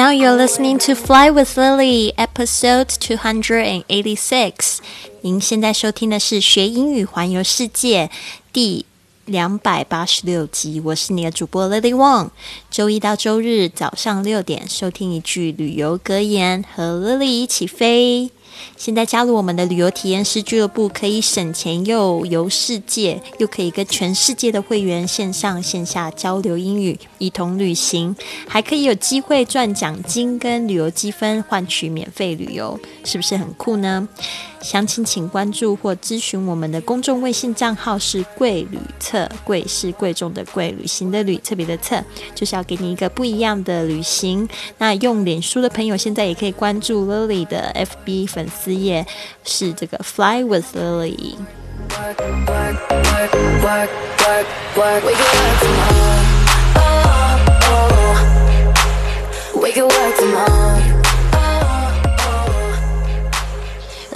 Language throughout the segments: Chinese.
Now you're listening to Fly with Lily, episode two hundred and eighty-six. 您现在收听的是学英语环游世界第两百八十六集。我是你的主播 Lily Wong。周一到周日早上六点，收听一句旅游格言，和 Lily 一起飞。现在加入我们的旅游体验师俱乐部，可以省钱又游世界，又可以跟全世界的会员线上线下交流英语，一同旅行，还可以有机会赚奖金跟旅游积分，换取免费旅游，是不是很酷呢？详情请关注或咨询我们的公众微信账号是“贵旅册”，贵是贵重的贵，旅行的旅，特别的册，就是要给你一个不一样的旅行。那用脸书的朋友现在也可以关注 Lily 的 FB 粉丝页，是这个 Fly with Lily。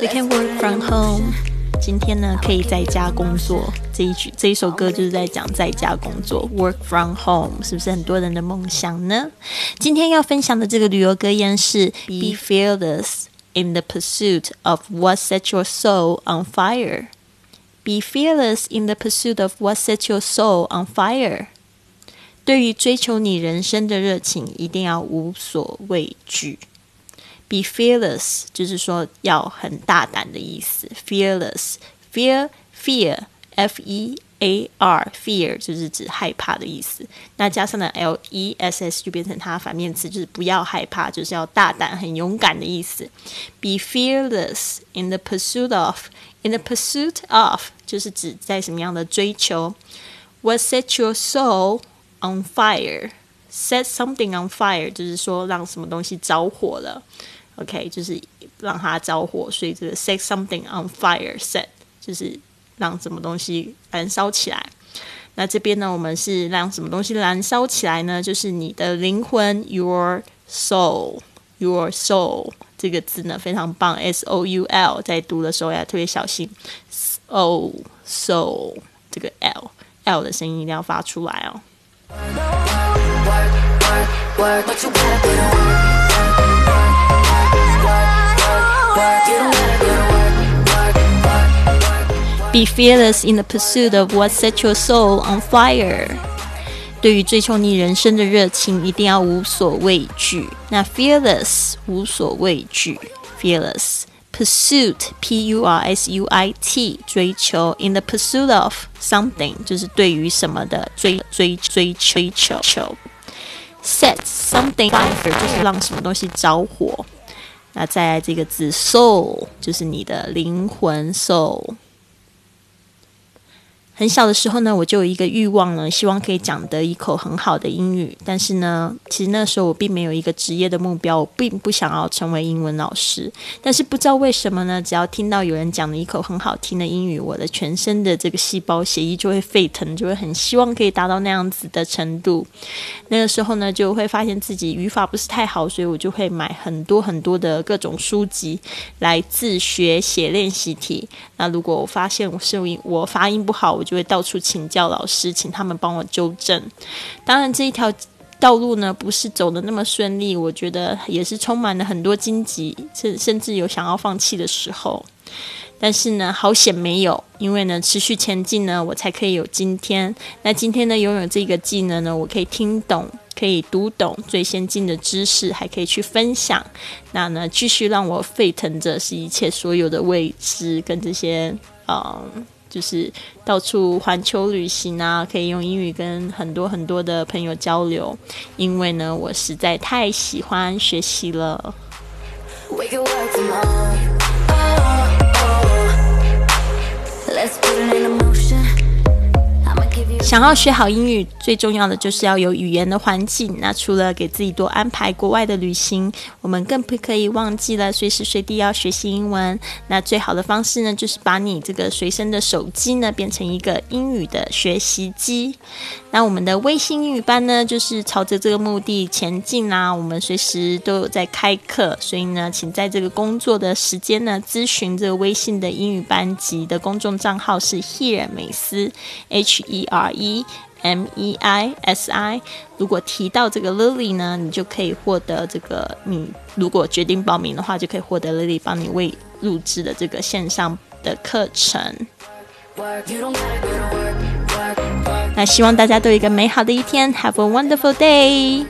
We can work from home。今天呢，可以在家工作。这一句这一首歌就是在讲在家工作，work from home，是不是很多人的梦想呢？今天要分享的这个旅游格言是：Be fearless in the pursuit of what sets your soul on fire. Be fearless in the pursuit of what sets your soul on fire. 对于追求你人生的热情，一定要无所畏惧。Be fearless，就是说要很大胆的意思。Fearless，fear fear，f e a r，fear 就是指害怕的意思。那加上了 l e s s，就变成它反面词，就是不要害怕，就是要大胆、很勇敢的意思。Be fearless in the pursuit of，in the pursuit of，就是指在什么样的追求。What set your soul on fire？Set something on fire，就是说让什么东西着火了。OK，就是让它着火，所以这个 set something on fire，set 就是 让什么东西燃烧起来。那这边呢，我们是让什么东西燃烧起来呢？就是你的灵魂，your soul，your soul 这个字呢非常棒，s o u l，在读的时候要特别小心，s o soul 这个 l l 的声音一定要发出来哦。Be fearless in the pursuit of what sets your soul on fire。对于追求你人生的热情，一定要无所畏惧。那 fearless 无所畏惧，fearless pursuit p u r s u i t 追求 in the pursuit of something 就是对于什么的追追追追求求。set something fire 就是让什么东西着火。那再来这个字 soul 就是你的灵魂 soul。 很小的时候呢，我就有一个欲望呢，希望可以讲得一口很好的英语。但是呢，其实那时候我并没有一个职业的目标，我并不想要成为英文老师。但是不知道为什么呢，只要听到有人讲了一口很好听的英语，我的全身的这个细胞血液就会沸腾，就会很希望可以达到那样子的程度。那个时候呢，就会发现自己语法不是太好，所以我就会买很多很多的各种书籍来自学写练习题。那如果我发现我是我发音不好，就会到处请教老师，请他们帮我纠正。当然，这一条道路呢，不是走的那么顺利，我觉得也是充满了很多荆棘，甚甚至有想要放弃的时候。但是呢，好险没有，因为呢，持续前进呢，我才可以有今天。那今天呢，拥有这个技能呢，我可以听懂，可以读懂最先进的知识，还可以去分享。那呢，继续让我沸腾着，是一切所有的未知跟这些，嗯。就是到处环球旅行啊，可以用英语跟很多很多的朋友交流，因为呢，我实在太喜欢学习了。想要学好英语，最重要的就是要有语言的环境。那除了给自己多安排国外的旅行，我们更不可以忘记了随时随地要学习英文。那最好的方式呢，就是把你这个随身的手机呢，变成一个英语的学习机。那我们的微信英语班呢，就是朝着这个目的前进啦。我们随时都有在开课，所以呢，请在这个工作的时间呢，咨询这个微信的英语班级的公众账号是 Here 美思 H E R。E M E I S I。如果提到这个 Lily 呢，你就可以获得这个。你如果决定报名的话，就可以获得 Lily 帮你为录制的这个线上的课程。那希望大家都有一个美好的一天，Have a wonderful day。